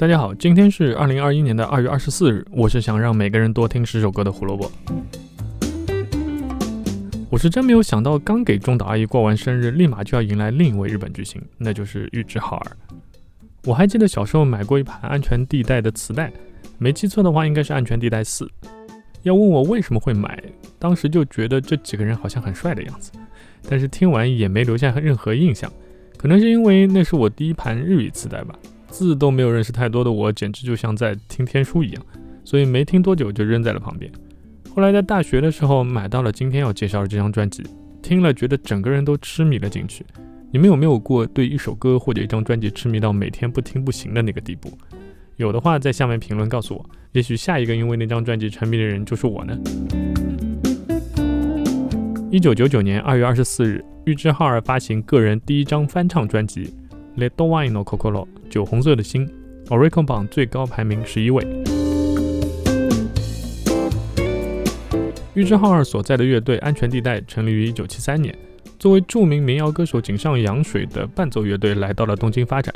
大家好，今天是二零二一年的二月二十四日。我是想让每个人多听十首歌的胡萝卜。我是真没有想到，刚给中岛阿姨过完生日，立马就要迎来另一位日本巨星，那就是玉置浩二。我还记得小时候买过一盘《安全地带》的磁带，没记错的话，应该是《安全地带四》。要问我为什么会买，当时就觉得这几个人好像很帅的样子，但是听完也没留下任何印象。可能是因为那是我第一盘日语磁带吧。字都没有认识太多的我，简直就像在听天书一样，所以没听多久就扔在了旁边。后来在大学的时候买到了今天要介绍的这张专辑，听了觉得整个人都痴迷了进去。你们有没有过对一首歌或者一张专辑痴迷到每天不听不行的那个地步？有的话在下面评论告诉我，也许下一个因为那张专辑沉迷的人就是我呢。一九九九年二月二十四日，玉置浩二发行个人第一张翻唱专辑。《Red Wine no Kokoro》酒红色的心，Oricon 榜最高排名十一位。玉置浩二所在的乐队安全地带成立于一九七三年，作为著名民谣歌手井上洋水的伴奏乐队来到了东京发展。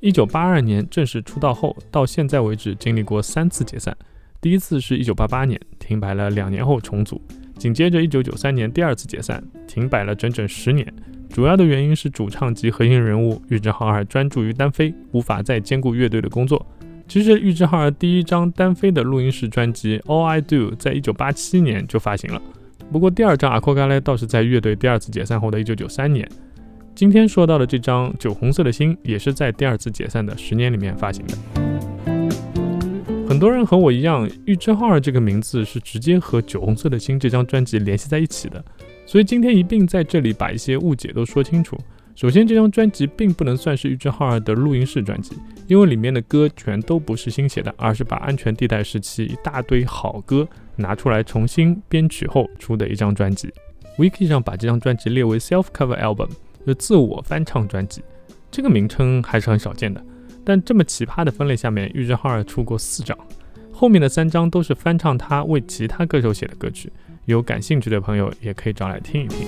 一九八二年正式出道后，到现在为止经历过三次解散，第一次是一九八八年停摆了两年后重组，紧接着一九九三年第二次解散，停摆了整整十年。主要的原因是主唱及核心人物玉置浩二专注于单飞，无法再兼顾乐队的工作。其实玉置浩二第一张单飞的录音室专辑《All I Do》在一九八七年就发行了，不过第二张《阿库嘎莱》倒是在乐队第二次解散后的一九九三年。今天说到的这张《酒红色的心》也是在第二次解散的十年里面发行的。很多人和我一样，玉置浩二这个名字是直接和《酒红色的心》这张专辑联系在一起的。所以今天一并在这里把一些误解都说清楚。首先，这张专辑并不能算是玉置浩二的录音室专辑，因为里面的歌全都不是新写的，而是把安全地带时期一大堆好歌拿出来重新编曲后出的一张专辑。Wiki 上把这张专辑列为 Self Cover Album，就自我翻唱专辑，这个名称还是很少见的。但这么奇葩的分类下面，玉置浩二出过四张，后面的三张都是翻唱他为其他歌手写的歌曲。有感兴趣的朋友也可以找来听一听。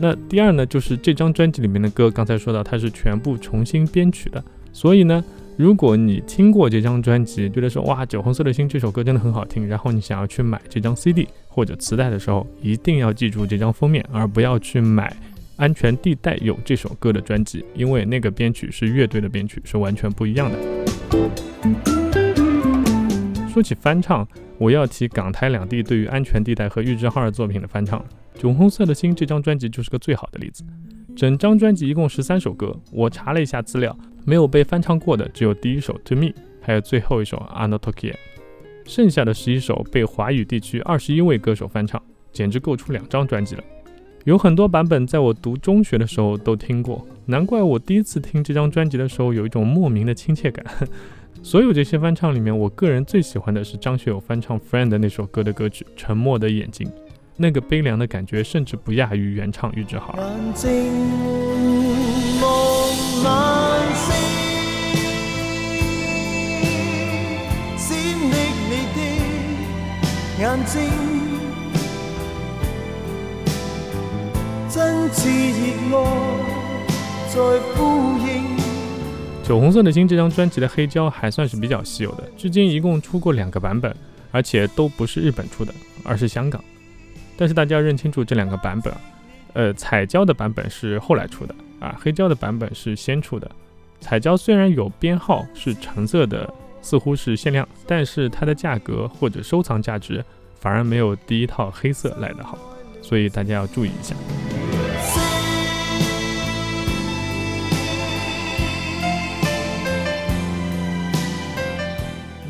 那第二呢，就是这张专辑里面的歌，刚才说到它是全部重新编曲的，所以呢，如果你听过这张专辑，觉得说哇《酒红色的心》这首歌真的很好听，然后你想要去买这张 CD 或者磁带的时候，一定要记住这张封面，而不要去买安全地带有这首歌的专辑，因为那个编曲是乐队的编曲，是完全不一样的。说起翻唱，我要提港台两地对于《安全地带》和玉置浩二作品的翻唱，《酒红色的心》这张专辑就是个最好的例子。整张专辑一共十三首歌，我查了一下资料，没有被翻唱过的只有第一首《To Me》，还有最后一首《a n o t o k i 剩下的十一首被华语地区二十一位歌手翻唱，简直够出两张专辑了。有很多版本在我读中学的时候都听过，难怪我第一次听这张专辑的时候有一种莫名的亲切感。所有这些翻唱里面，我个人最喜欢的是张学友翻唱《Friend》的那首歌的歌曲《沉默的眼睛》，那个悲凉的感觉甚至不亚于原唱玉置浩。酒红色的心这张专辑的黑胶还算是比较稀有的，至今一共出过两个版本，而且都不是日本出的，而是香港。但是大家要认清楚这两个版本，呃，彩胶的版本是后来出的啊，黑胶的版本是先出的。彩胶虽然有编号是橙色的，似乎是限量，但是它的价格或者收藏价值反而没有第一套黑色来得好，所以大家要注意一下。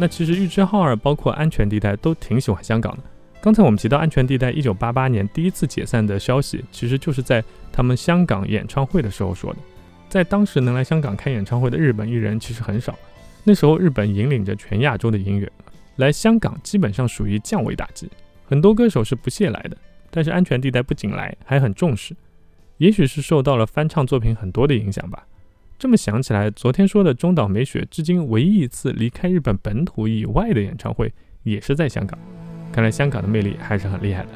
那其实玉置浩二包括安全地带都挺喜欢香港的。刚才我们提到安全地带一九八八年第一次解散的消息，其实就是在他们香港演唱会的时候说的。在当时能来香港开演唱会的日本艺人其实很少，那时候日本引领着全亚洲的音乐，来香港基本上属于降维打击，很多歌手是不屑来的。但是安全地带不仅来，还很重视，也许是受到了翻唱作品很多的影响吧。这么想起来，昨天说的中岛美雪，至今唯一一次离开日本本土以外的演唱会，也是在香港。看来香港的魅力还是很厉害的。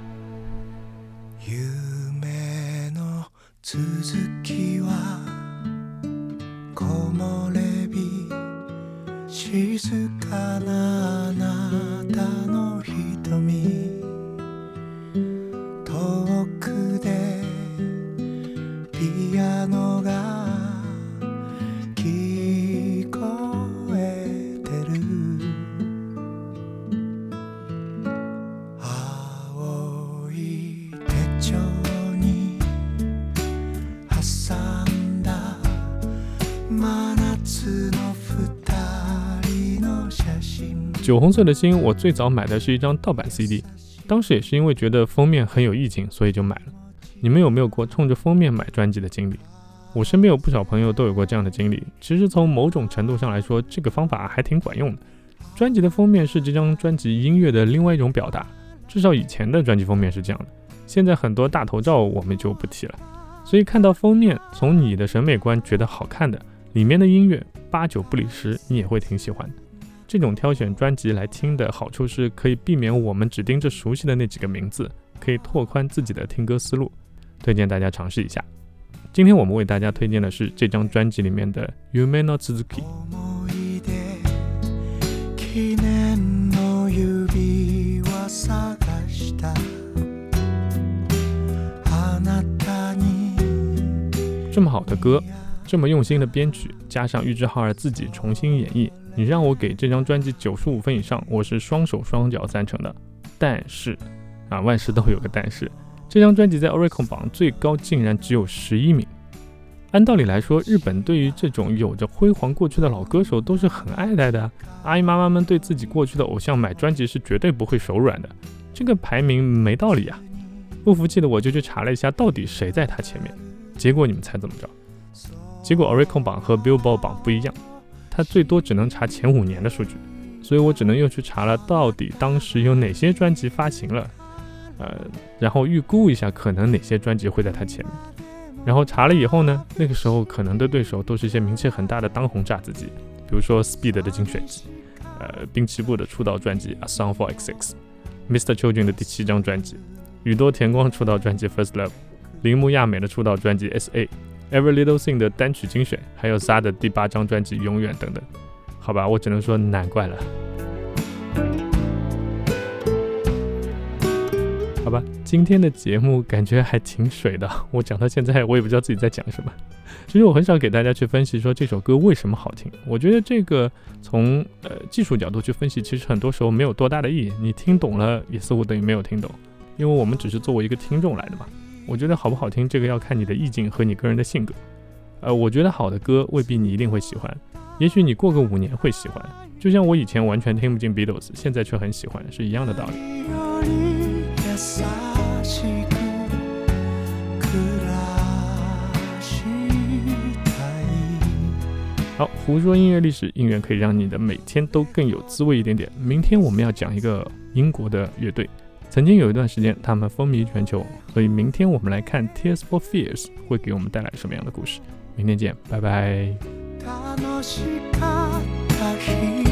酒红色的心，我最早买的是一张盗版 CD，当时也是因为觉得封面很有意境，所以就买了。你们有没有过冲着封面买专辑的经历？我身边有不少朋友都有过这样的经历。其实从某种程度上来说，这个方法还挺管用的。专辑的封面是这张专辑音乐的另外一种表达，至少以前的专辑封面是这样的。现在很多大头照我们就不提了。所以看到封面，从你的审美观觉得好看的，里面的音乐八九不离十，你也会挺喜欢的。这种挑选专辑来听的好处是可以避免我们只盯着熟悉的那几个名字，可以拓宽自己的听歌思路。推荐大家尝试一下。今天我们为大家推荐的是这张专辑里面的《Yume no Tsuzuki》。思い出記念の指輪探したあなたに这么好的歌， 这么用心的编曲，加上玉置浩二自己重新演绎，你让我给这张专辑九十五分以上，我是双手双脚赞成的。但是，啊，万事都有个但是，这张专辑在 Oricon 榜最高竟然只有十一名。按道理来说，日本对于这种有着辉煌过去的老歌手都是很爱戴的，阿姨妈妈们对自己过去的偶像买专辑是绝对不会手软的。这个排名没道理啊！不服气的我就去查了一下，到底谁在他前面。结果你们猜怎么着？结果 Oricon 榜和 Billboard 榜不一样，它最多只能查前五年的数据，所以我只能又去查了到底当时有哪些专辑发行了，呃，然后预估一下可能哪些专辑会在它前面。然后查了以后呢，那个时候可能的对手都是一些名气很大的当红炸子鸡，比如说 Speed 的精选集，呃，滨崎步的出道专辑《A Song for X X》，Mr.Children 的第七张专辑，宇多田光出道专辑《First Love》，铃木亚美的出道专辑《S.A》。Every Little Thing 的单曲精选，还有 SA 的第八张专辑《永远》等等，好吧，我只能说难怪了。好吧，今天的节目感觉还挺水的，我讲到现在我也不知道自己在讲什么。其实我很少给大家去分析说这首歌为什么好听，我觉得这个从呃技术角度去分析，其实很多时候没有多大的意义。你听懂了也似乎等于没有听懂，因为我们只是作为一个听众来的嘛。我觉得好不好听，这个要看你的意境和你个人的性格。呃，我觉得好的歌未必你一定会喜欢，也许你过个五年会喜欢。就像我以前完全听不进 Beatles，现在却很喜欢，是一样的道理。より優しく暮らしたい好，胡说音乐历史，音乐可以让你的每天都更有滋味一点点。明天我们要讲一个英国的乐队， 曾经有一段时間他们风靡全球，所以明天我们来看 Tears for Fears 会给我们带来什么样的故事。明天见，拜拜。楽しかった日